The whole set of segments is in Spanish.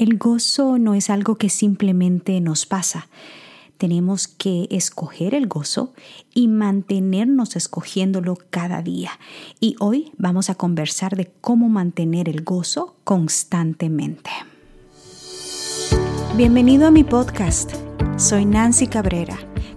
El gozo no es algo que simplemente nos pasa. Tenemos que escoger el gozo y mantenernos escogiéndolo cada día. Y hoy vamos a conversar de cómo mantener el gozo constantemente. Bienvenido a mi podcast. Soy Nancy Cabrera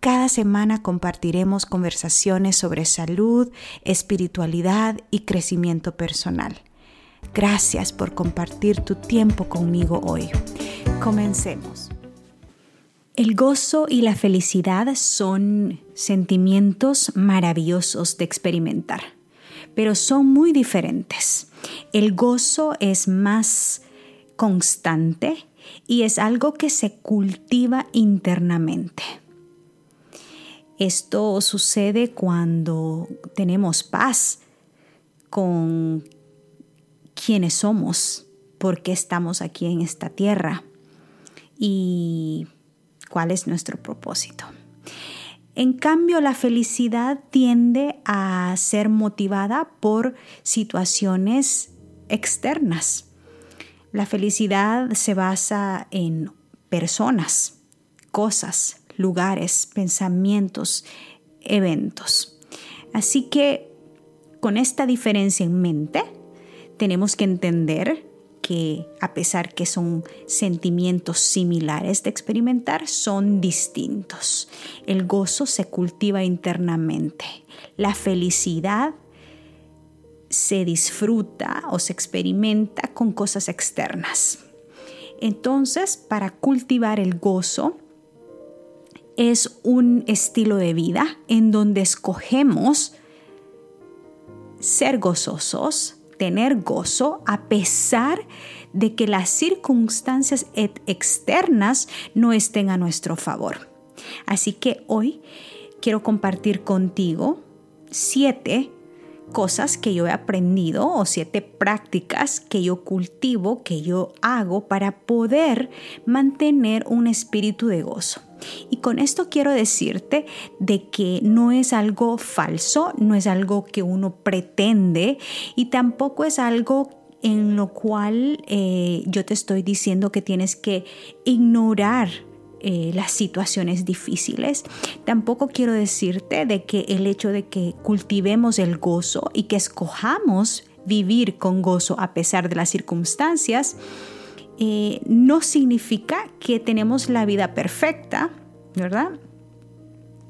Cada semana compartiremos conversaciones sobre salud, espiritualidad y crecimiento personal. Gracias por compartir tu tiempo conmigo hoy. Comencemos. El gozo y la felicidad son sentimientos maravillosos de experimentar, pero son muy diferentes. El gozo es más constante y es algo que se cultiva internamente. Esto sucede cuando tenemos paz con quienes somos, por qué estamos aquí en esta tierra y cuál es nuestro propósito. En cambio, la felicidad tiende a ser motivada por situaciones externas. La felicidad se basa en personas, cosas, lugares, pensamientos, eventos. Así que con esta diferencia en mente, tenemos que entender que a pesar que son sentimientos similares de experimentar, son distintos. El gozo se cultiva internamente. La felicidad se disfruta o se experimenta con cosas externas. Entonces, para cultivar el gozo, es un estilo de vida en donde escogemos ser gozosos, tener gozo a pesar de que las circunstancias externas no estén a nuestro favor. Así que hoy quiero compartir contigo siete cosas que yo he aprendido o siete prácticas que yo cultivo, que yo hago para poder mantener un espíritu de gozo. Y con esto quiero decirte de que no es algo falso, no es algo que uno pretende y tampoco es algo en lo cual eh, yo te estoy diciendo que tienes que ignorar eh, las situaciones difíciles. Tampoco quiero decirte de que el hecho de que cultivemos el gozo y que escojamos vivir con gozo a pesar de las circunstancias, eh, no significa que tenemos la vida perfecta, ¿verdad?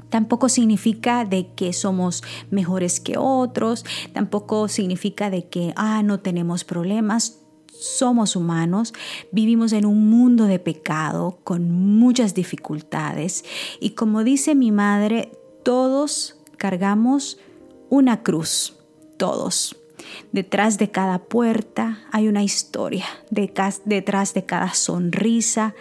Tampoco significa de que somos mejores que otros, tampoco significa de que, ah, no tenemos problemas. Somos humanos, vivimos en un mundo de pecado con muchas dificultades y como dice mi madre, todos cargamos una cruz, todos. Detrás de cada puerta hay una historia, detrás de cada sonrisa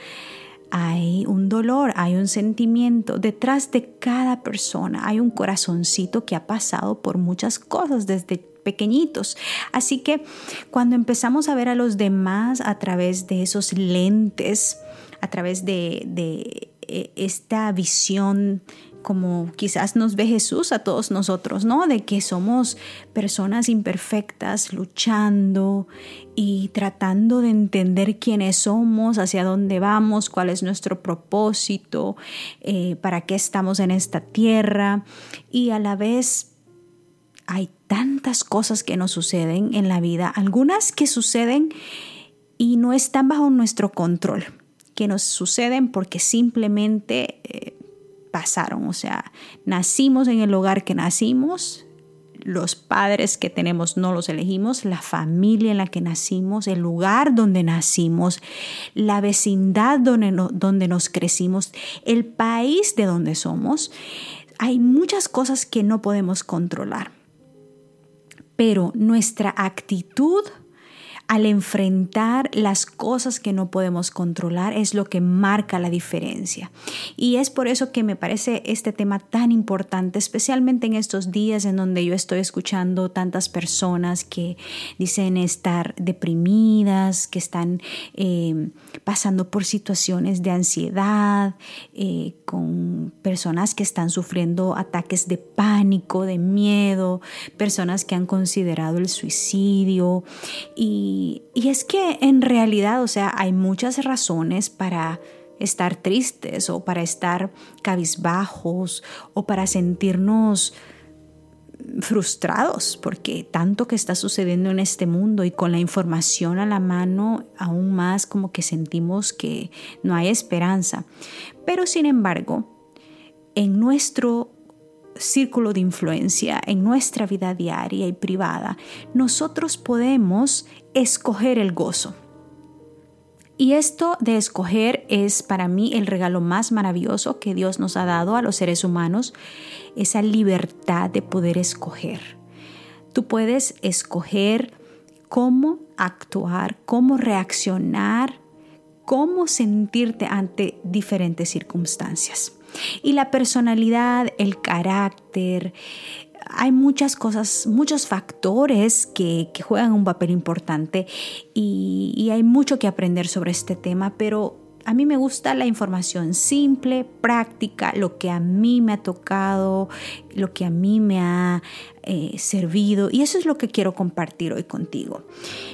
hay un dolor, hay un sentimiento. Detrás de cada persona hay un corazoncito que ha pasado por muchas cosas desde pequeñitos. Así que cuando empezamos a ver a los demás a través de esos lentes, a través de, de eh, esta visión como quizás nos ve Jesús a todos nosotros, ¿no? De que somos personas imperfectas luchando y tratando de entender quiénes somos, hacia dónde vamos, cuál es nuestro propósito, eh, para qué estamos en esta tierra. Y a la vez hay tantas cosas que nos suceden en la vida, algunas que suceden y no están bajo nuestro control, que nos suceden porque simplemente... Eh, pasaron. O sea, nacimos en el hogar que nacimos, los padres que tenemos no los elegimos, la familia en la que nacimos, el lugar donde nacimos, la vecindad donde, donde nos crecimos, el país de donde somos. Hay muchas cosas que no podemos controlar, pero nuestra actitud al enfrentar las cosas que no podemos controlar es lo que marca la diferencia. Y es por eso que me parece este tema tan importante, especialmente en estos días en donde yo estoy escuchando tantas personas que dicen estar deprimidas, que están eh, pasando por situaciones de ansiedad, eh, con personas que están sufriendo ataques de pánico, de miedo, personas que han considerado el suicidio y y, es que en realidad, o sea, hay muchas razones para estar tristes o para estar cabizbajos o para sentirnos frustrados porque tanto que está sucediendo en este mundo y con la información a la mano aún más como que sentimos que no hay esperanza. Pero sin embargo, en nuestro círculo de influencia, en nuestra vida diaria y privada, nosotros podemos escoger el gozo. Y esto de escoger es para mí el regalo más maravilloso que Dios nos ha dado a los seres humanos, esa libertad de poder escoger. Tú puedes escoger cómo actuar, cómo reaccionar, cómo sentirte ante diferentes circunstancias. Y la personalidad, el carácter, hay muchas cosas, muchos factores que, juegan un papel importante y, hay mucho que aprender sobre este tema, pero a mí me gusta la información simple, práctica, lo que a mí me ha tocado, lo que a mí me ha eh, servido y eso es lo que quiero compartir hoy contigo.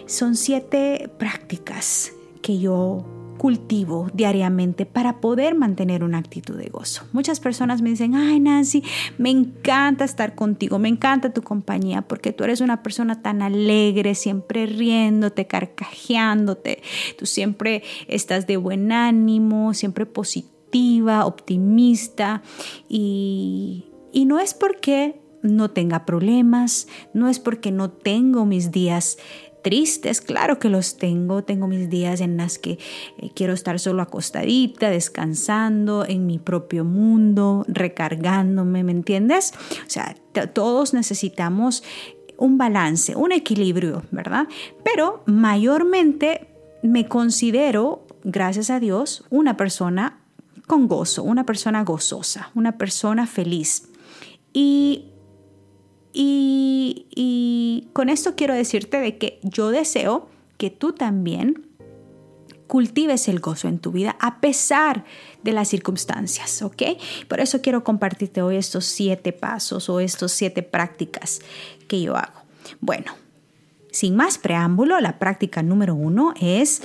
Son siete prácticas que yo cultivo diariamente para poder mantener una actitud de gozo. Muchas personas me dicen, ay Nancy, me encanta estar contigo, me encanta tu compañía porque tú eres una persona tan alegre, siempre riéndote, carcajeándote, tú siempre estás de buen ánimo, siempre positiva, optimista y, y no es porque no tenga problemas, no es porque no tengo mis días tristes, claro que los tengo, tengo mis días en las que eh, quiero estar solo acostadita, descansando en mi propio mundo, recargándome, ¿me entiendes? O sea, todos necesitamos un balance, un equilibrio, ¿verdad? Pero mayormente me considero, gracias a Dios, una persona con gozo, una persona gozosa, una persona feliz. Y y, con esto quiero decirte de que yo deseo que tú también cultives el gozo en tu vida a pesar de las circunstancias, ¿ok? Por eso quiero compartirte hoy estos siete pasos o estos siete prácticas que yo hago. Bueno, sin más preámbulo, la práctica número uno es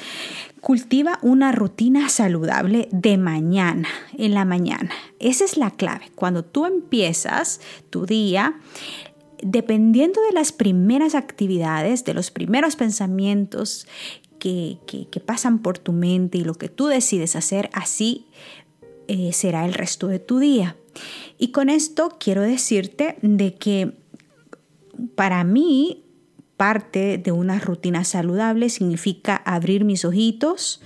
cultiva una rutina saludable de mañana, en la mañana. Esa es la clave. Cuando tú empiezas tu día, dependiendo de las primeras actividades, de los primeros pensamientos que, pasan por tu mente y lo que tú decides hacer, así eh, será el resto de tu día. Y con esto quiero decirte de que para mí parte de una rutina saludable significa abrir mis ojitos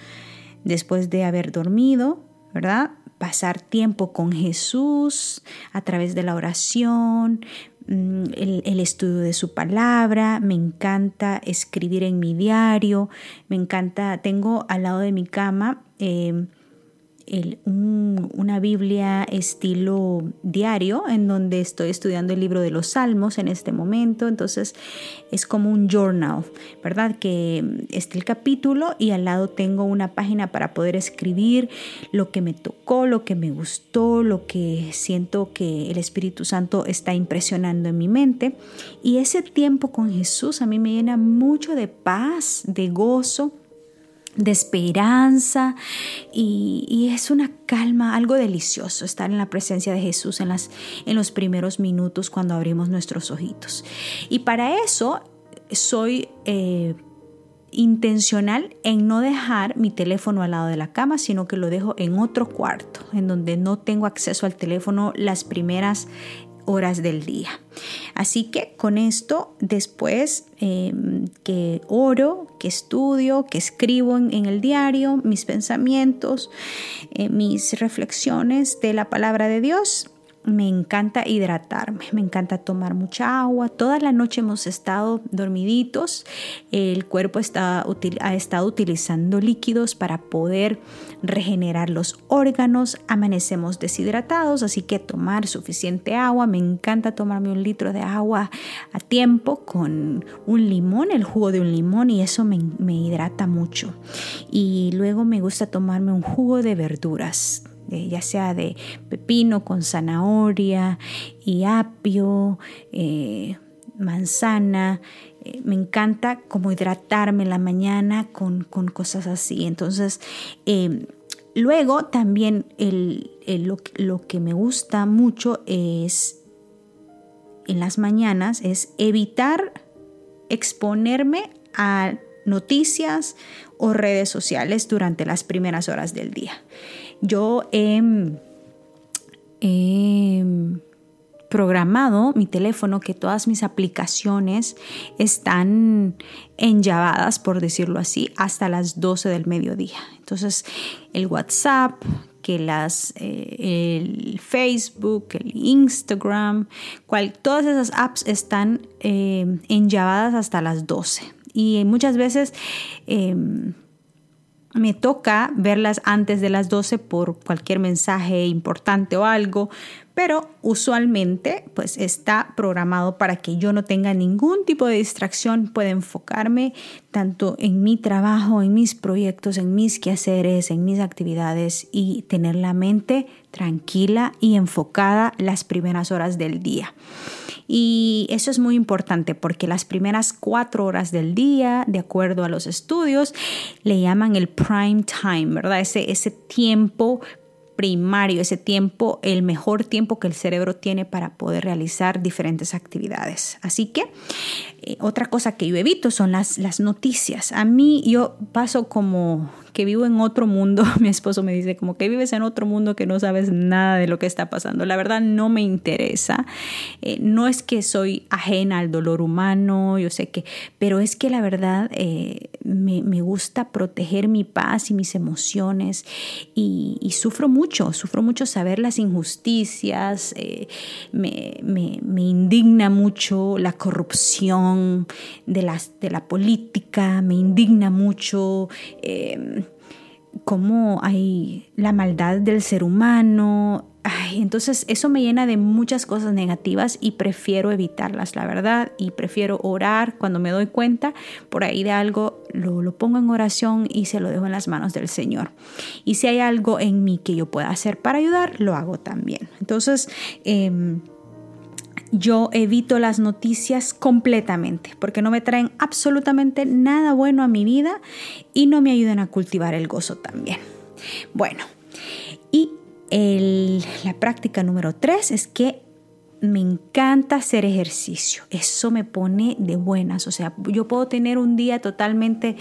después de haber dormido, ¿verdad? Pasar tiempo con Jesús a través de la oración, Mm, el, estudio de su palabra, me encanta escribir en mi diario, me encanta, tengo al lado de mi cama eh, una Biblia estilo diario en donde estoy estudiando el libro de los Salmos en este momento. Entonces es como un journal, ¿verdad? Que está el capítulo y al lado tengo una página para poder escribir lo que me tocó, lo que me gustó, lo que siento que el Espíritu Santo está impresionando en mi mente. Y ese tiempo con Jesús a mí me llena mucho de paz, de gozo de esperanza y, es una calma, algo delicioso estar en la presencia de Jesús en, las, en los primeros minutos cuando abrimos nuestros ojitos. Y para eso soy eh, intencional en no dejar mi teléfono al lado de la cama, sino que lo dejo en otro cuarto, en donde no tengo acceso al teléfono las primeras horas del día. Así que con esto, después em, que oro, que estudio, que escribo en, el diario mis pensamientos, eh, mis reflexiones de la palabra de Dios, me encanta hidratarme, me encanta tomar mucha agua. Toda la noche hemos estado dormiditos, el cuerpo está, ha estado utilizando líquidos para poder regenerar los órganos, amanecemos deshidratados, así que tomar suficiente agua. Me encanta tomarme un litro de agua a tiempo con un limón, el jugo de un limón, y eso me, me hidrata mucho. Y luego me gusta tomarme un jugo de verduras ya sea de pepino con zanahoria y apio, eh, manzana. Eh, me encanta como hidratarme la mañana con, cosas así. Entonces, em, luego también lo, lo que me gusta mucho es en las mañanas es evitar exponerme a noticias o redes sociales durante las primeras horas del día. Yo he, programado mi teléfono que todas mis aplicaciones están enllavadas, por decirlo así, hasta las 12 del mediodía. Entonces, el WhatsApp, que las, eh, el Facebook, el Instagram, todas esas apps están eh, enllavadas hasta las 12. Y muchas veces em, me toca verlas antes de las 12 por cualquier mensaje importante o algo, pero usualmente pues está programado para que yo no tenga ningún tipo de distracción, pueda enfocarme tanto en mi trabajo, en mis proyectos, en mis quehaceres, en mis actividades y tener la mente tranquila y enfocada las primeras horas del día. Y eso es muy importante porque las primeras cuatro horas del día, de acuerdo a los estudios, le llaman el prime time, ¿verdad? Ese, ese tiempo primario, ese tiempo, el mejor tiempo que el cerebro tiene para poder realizar diferentes actividades. Así que eh, otra cosa que yo evito son las, las noticias. A mí yo paso como que vivo en otro mundo. Mi esposo me dice como que vives en otro mundo que no sabes nada de lo que está pasando. La verdad no me interesa. Eh, no es que soy ajena al dolor humano, yo sé que, pero es que la verdad eh, me, gusta proteger mi paz y mis emociones y, sufro mucho, sufro mucho saber las injusticias, eh, me, indigna mucho la corrupción de, las, de la política, me indigna mucho cómo hay la maldad del ser humano. entonces eso me llena de muchas cosas negativas y prefiero evitarlas, la verdad, y prefiero orar cuando me doy cuenta por ahí de algo, lo, pongo en oración y se lo dejo en las manos del Señor. Y si hay algo en mí que yo pueda hacer para ayudar, lo hago también. Entonces, em, yo evito las noticias completamente porque no me traen absolutamente nada bueno a mi vida y no me ayudan a cultivar el gozo también. Bueno, y la práctica número tres es que me encanta hacer ejercicio. Eso me pone de buenas. O sea, yo puedo tener un día totalmente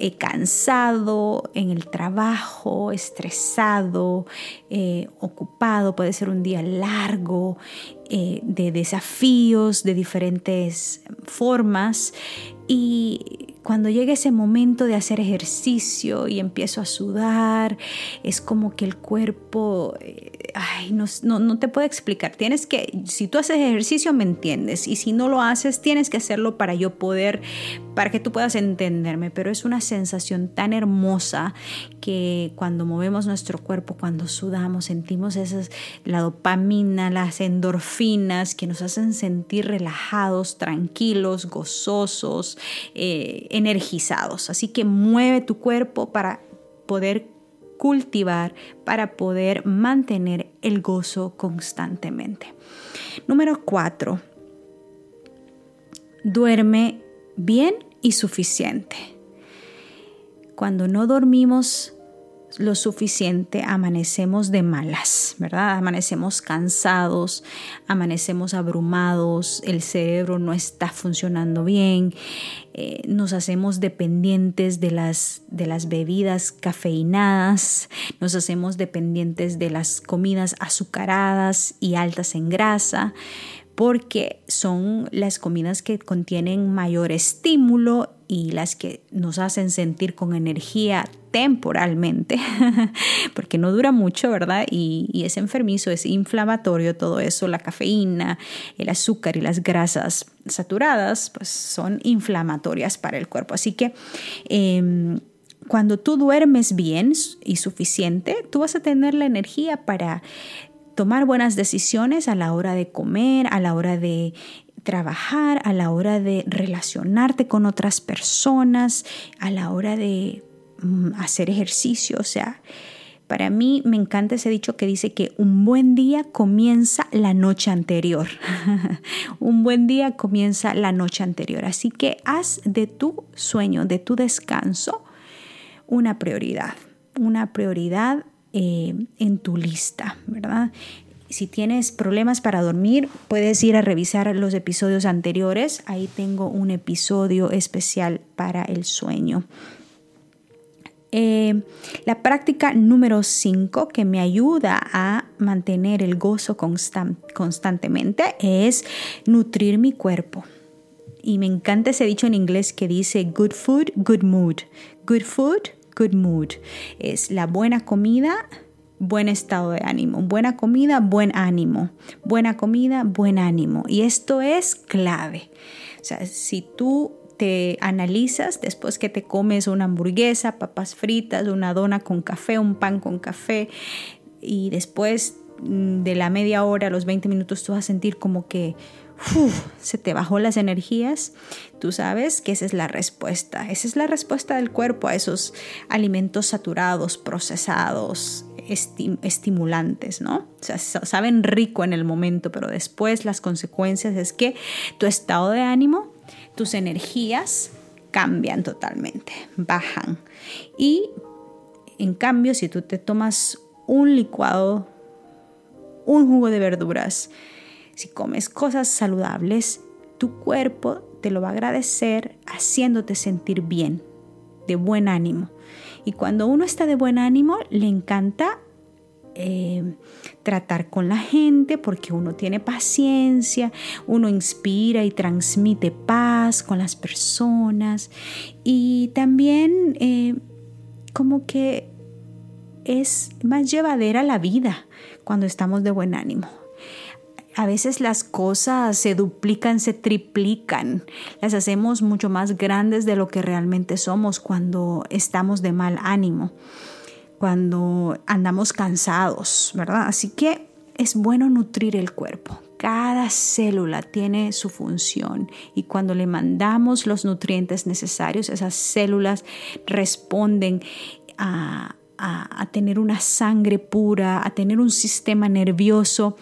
eh, cansado en el trabajo, estresado, eh, ocupado, puede ser un día largo, eh, de desafíos de diferentes formas. Y cuando llega ese momento de hacer ejercicio y empiezo a sudar, es como que el cuerpo, ay, no, no, te puedo explicar. Tienes que, si tú haces ejercicio, me entiendes. Y si no lo haces, tienes que hacerlo para yo poder, para que tú puedas entenderme. Pero es una sensación tan hermosa que cuando movemos nuestro cuerpo, cuando sudamos, sentimos esas, la dopamina, las endorfinas que nos hacen sentir relajados, tranquilos, gozosos. Eh, energizados. Así que mueve tu cuerpo para poder cultivar, para poder mantener el gozo constantemente. Número cuatro, duerme bien y suficiente. Cuando no dormimos lo suficiente, amanecemos de malas, ¿verdad? Amanecemos cansados, amanecemos abrumados, el cerebro no está funcionando bien, eh, nos hacemos dependientes de las, de las bebidas cafeinadas, nos hacemos dependientes de las comidas azucaradas y altas en grasa porque son las comidas que contienen mayor estímulo y las que nos hacen sentir con energía temporalmente, porque no dura mucho, ¿verdad? Y, es enfermizo, es inflamatorio todo eso, la cafeína, el azúcar y las grasas saturadas, pues son inflamatorias para el cuerpo. Así que eh, cuando tú duermes bien y suficiente, tú vas a tener la energía para tomar buenas decisiones a la hora de comer, a la hora de trabajar, a la hora de relacionarte con otras personas, a la hora de mm, hacer ejercicio. O sea, para mí me encanta ese dicho que dice que un buen día comienza la noche anterior. un buen día comienza la noche anterior. Así que haz de tu sueño, de tu descanso, una prioridad, una prioridad eh, en tu lista, ¿verdad? Si tienes problemas para dormir, puedes ir a revisar los episodios anteriores. Ahí tengo un episodio especial para el sueño. Eh, la práctica número 5 que me ayuda a mantener el gozo constantemente es nutrir mi cuerpo. Y me encanta ese dicho en inglés que dice good food, good mood. Good food, good mood. Es la buena comida, buen estado de ánimo. Buena comida, buen ánimo. Buena comida, buen ánimo. Y esto es clave. O sea, si tú te analizas después que te comes una hamburguesa, papas fritas, una dona con café, un pan con café y después mm, de la media hora, los 20 minutos, tú vas a sentir como que se te bajó las energías, tú sabes que esa es la respuesta. Esa es la respuesta del cuerpo a esos alimentos saturados, procesados, estimulantes, ¿no? O sea, saben rico en el momento, pero después las consecuencias es que tu estado de ánimo, tus energías cambian totalmente, bajan. Y en cambio, si tú te tomas un licuado, un jugo de verduras, si comes cosas saludables, tu cuerpo te lo va a agradecer haciéndote sentir bien, de buen ánimo. Y cuando uno está de buen ánimo, le encanta eh, tratar con la gente porque uno tiene paciencia, uno inspira y transmite paz con las personas y también eh, como que es más llevadera la vida cuando estamos de buen ánimo a veces las cosas se duplican, se triplican, las hacemos mucho más grandes de lo que realmente somos cuando estamos de mal ánimo, cuando andamos cansados, ¿verdad? Así que es bueno nutrir el cuerpo. Cada célula tiene su función y cuando le mandamos los nutrientes necesarios, esas células responden a, tener una sangre pura, a tener un sistema nervioso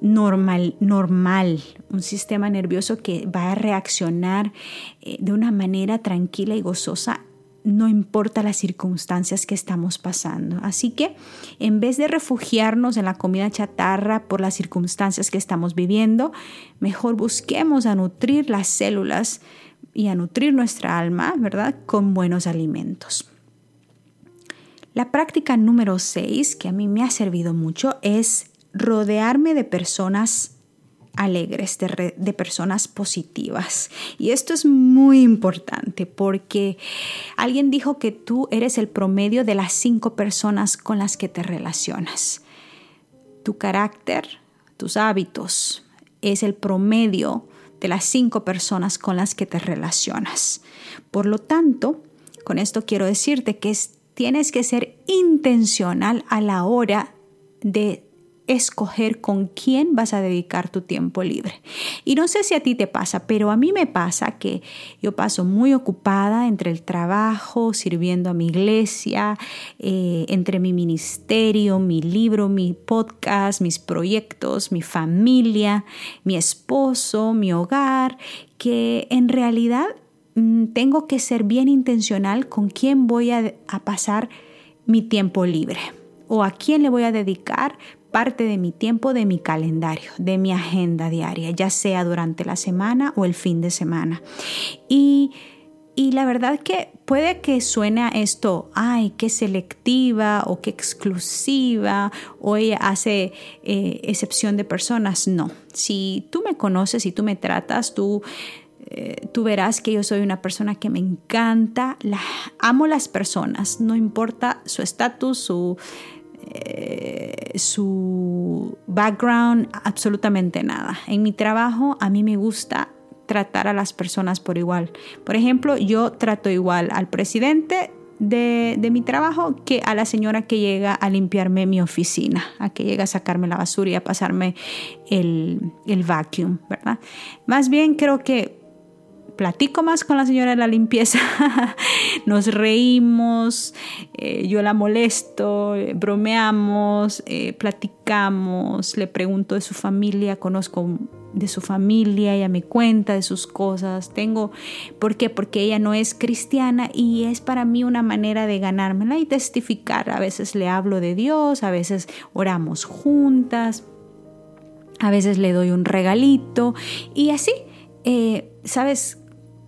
normal, normal, un sistema nervioso que va a reaccionar eh, de una manera tranquila y gozosa no importa las circunstancias que estamos pasando. Así que en vez de refugiarnos en la comida chatarra por las circunstancias que estamos viviendo, mejor busquemos a nutrir las células y a nutrir nuestra alma, ¿verdad? Con buenos alimentos. La práctica número 6, que a mí me ha servido mucho, es rodearme de personas alegres, de, personas positivas. Y esto es muy importante porque alguien dijo que tú eres el promedio de las cinco personas con las que te relacionas. Tu carácter, tus hábitos, es el promedio de las cinco personas con las que te relacionas. Por lo tanto, con esto quiero decirte que tienes que ser intencional a la hora de escoger con quién vas a dedicar tu tiempo libre. Y no sé si a ti te pasa, pero a mí me pasa que yo paso muy ocupada entre el trabajo, sirviendo a mi iglesia, eh, entre mi ministerio, mi libro, mi podcast, mis proyectos, mi familia, mi esposo, mi hogar, que en realidad mm, tengo que ser bien intencional con quién voy a pasar mi tiempo libre o a quién le voy a dedicar parte de mi tiempo, de mi calendario, de mi agenda diaria, ya sea durante la semana o el fin de semana. Y, y la verdad que puede que suene a esto, ay, qué selectiva o qué exclusiva, o hace eh, excepción de personas. No, si tú me conoces, si tú me tratas, tú, eh, tú verás que yo soy una persona que me encanta, amo las personas, no importa su estatus, su eh, su background, absolutamente nada. En mi trabajo a mí me gusta tratar a las personas por igual. Por ejemplo, yo trato igual al presidente de, mi trabajo que a la señora que llega a limpiarme mi oficina, a que llega a sacarme la basura y a pasarme el, el vacuum, ¿verdad? Más bien creo que platico más con la señora de la limpieza, nos reímos, eh, yo la molesto, eh, bromeamos, eh, platicamos, le pregunto de su familia, conozco de su familia, ella me cuenta de sus cosas, tengo, ¿por qué? Porque ella no es cristiana y es para mí una manera de ganármela y testificar. A veces le hablo de Dios, a veces oramos juntas, a veces le doy un regalito y así, ¿sabes?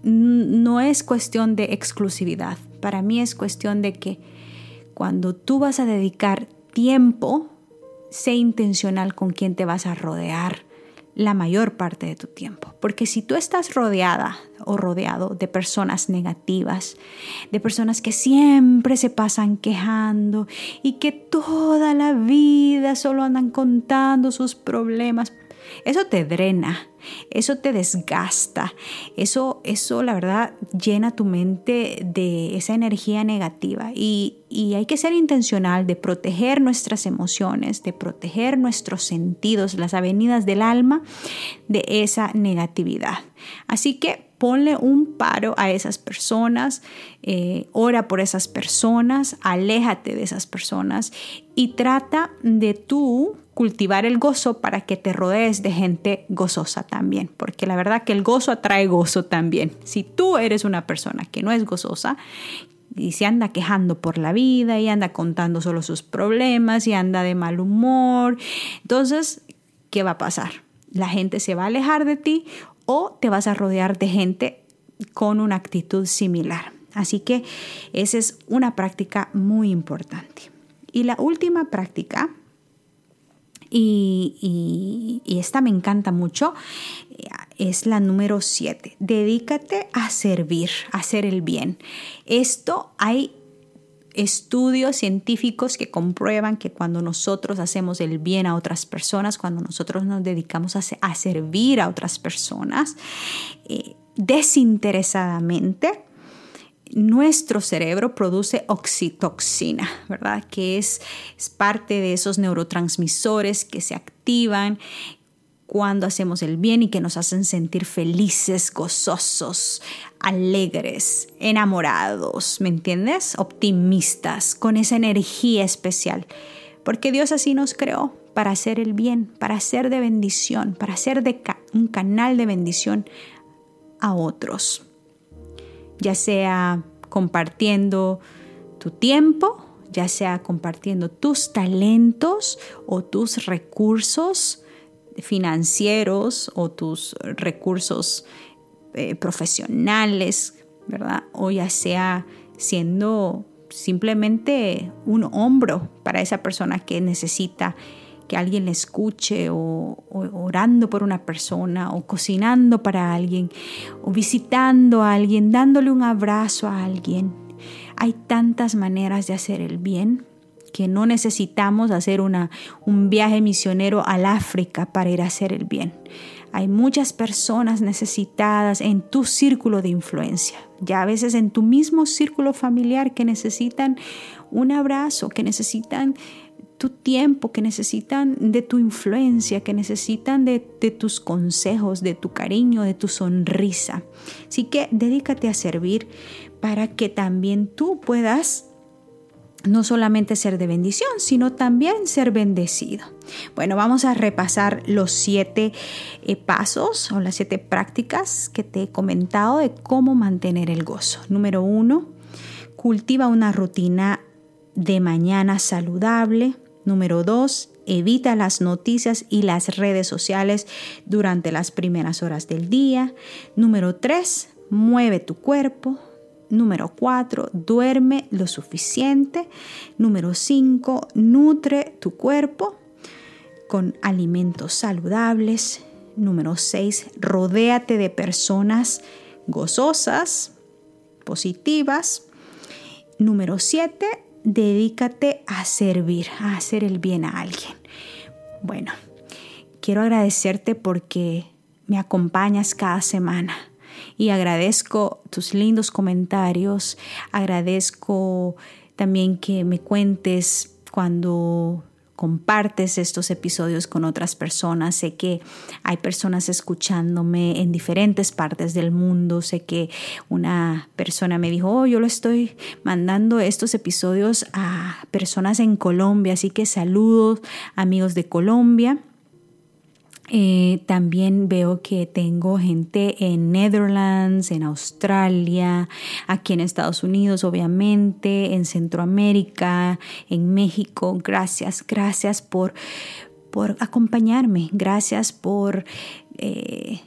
No es cuestión de exclusividad. Para mí es cuestión de que cuando tú vas a dedicar tiempo, sé intencional con quién te vas a rodear la mayor parte de tu tiempo. Porque si tú estás rodeada o rodeado de personas negativas, de personas que siempre se pasan quejando y que toda la vida solo andan contando sus problemas, eso te drena, eso te desgasta, eso, eso la verdad llena tu mente de esa energía negativa y, y hay que ser intencional de proteger nuestras emociones, de proteger nuestros sentidos, las avenidas del alma de esa negatividad. Así que ponle un paro a esas personas, eh, ora por esas personas, aléjate de esas personas y trata de tú cultivar el gozo para que te rodees de gente gozosa también, porque la verdad que el gozo atrae gozo también. Si tú eres una persona que no es gozosa, y se anda quejando por la vida y anda contando solo sus problemas y anda de mal humor, entonces, ¿qué va a pasar? La gente se va a alejar de ti o te vas a rodear de gente con una actitud similar. Así que esa es una práctica muy importante. Y la última práctica, y, esta me encanta mucho, es la número 7. Dedícate a servir, a hacer el bien. Esto hay estudios científicos que comprueban que cuando nosotros hacemos el bien a otras personas, cuando nosotros nos dedicamos a, servir a otras personas eh, desinteresadamente, nuestro cerebro produce oxitoxina, ¿verdad? Que es, es parte de esos neurotransmisores que se activan cuando hacemos el bien y que nos hacen sentir felices, gozosos, alegres, enamorados, ¿me entiendes? Optimistas, con esa energía especial. Porque Dios así nos creó para hacer el bien, para ser de bendición, para ser de un canal de bendición a otros. Ya sea compartiendo tu tiempo, ya sea compartiendo tus talentos o tus recursos, financieros o tus recursos eh, profesionales, ¿verdad? O ya sea siendo simplemente un hombro para esa persona que necesita que alguien le escuche o, orando por una persona o cocinando para alguien o visitando a alguien, dándole un abrazo a alguien. Hay tantas maneras de hacer el bien que no necesitamos hacer una, un viaje misionero al África para ir a hacer el bien. Hay muchas personas necesitadas en tu círculo de influencia, ya a veces en tu mismo círculo familiar que necesitan un abrazo, que necesitan tu tiempo, que necesitan de tu influencia, que necesitan de, de, tus consejos, de tu cariño, de tu sonrisa. Así que dedícate a servir para que también tú puedas no solamente ser de bendición, sino también ser bendecido. Bueno, vamos a repasar los siete eh, pasos o las siete prácticas que te he comentado de cómo mantener el gozo. Número uno, cultiva una rutina de mañana saludable. Número dos, evita las noticias y las redes sociales durante las primeras horas del día. Número tres, mueve tu cuerpo. Número 4, duerme lo suficiente. Número 5, nutre tu cuerpo con alimentos saludables. Número 6, rodéate de personas gozosas, positivas. Número 7, dedícate a servir, a hacer el bien a alguien. Bueno, quiero agradecerte porque me acompañas cada semana y agradezco tus lindos comentarios, agradezco también que me cuentes cuando compartes estos episodios con otras personas. Sé que hay personas escuchándome en diferentes partes del mundo. Sé que una persona me dijo, oh, yo lo estoy mandando estos episodios a personas en Colombia. Así que saludos amigos de Colombia. Eh, también veo que tengo gente en Netherlands, en Australia, aquí en Estados Unidos, obviamente, en Centroamérica, en México. Gracias, gracias por, por acompañarme, gracias por... Eh,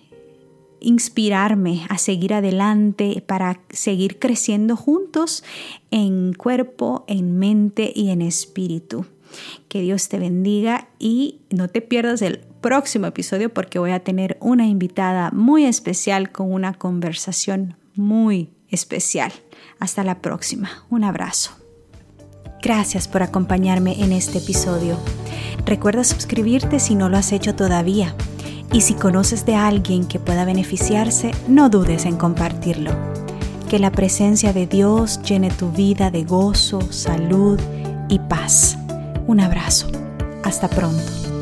inspirarme a seguir adelante para seguir creciendo juntos en cuerpo, en mente y en espíritu. Que Dios te bendiga y no te pierdas el próximo episodio porque voy a tener una invitada muy especial con una conversación muy especial. Hasta la próxima. Un abrazo. Gracias por acompañarme en este episodio. Recuerda suscribirte si no lo has hecho todavía. Y si conoces de alguien que pueda beneficiarse, no dudes en compartirlo. Que la presencia de Dios llene tu vida de gozo, salud y paz. Un abrazo. Hasta pronto.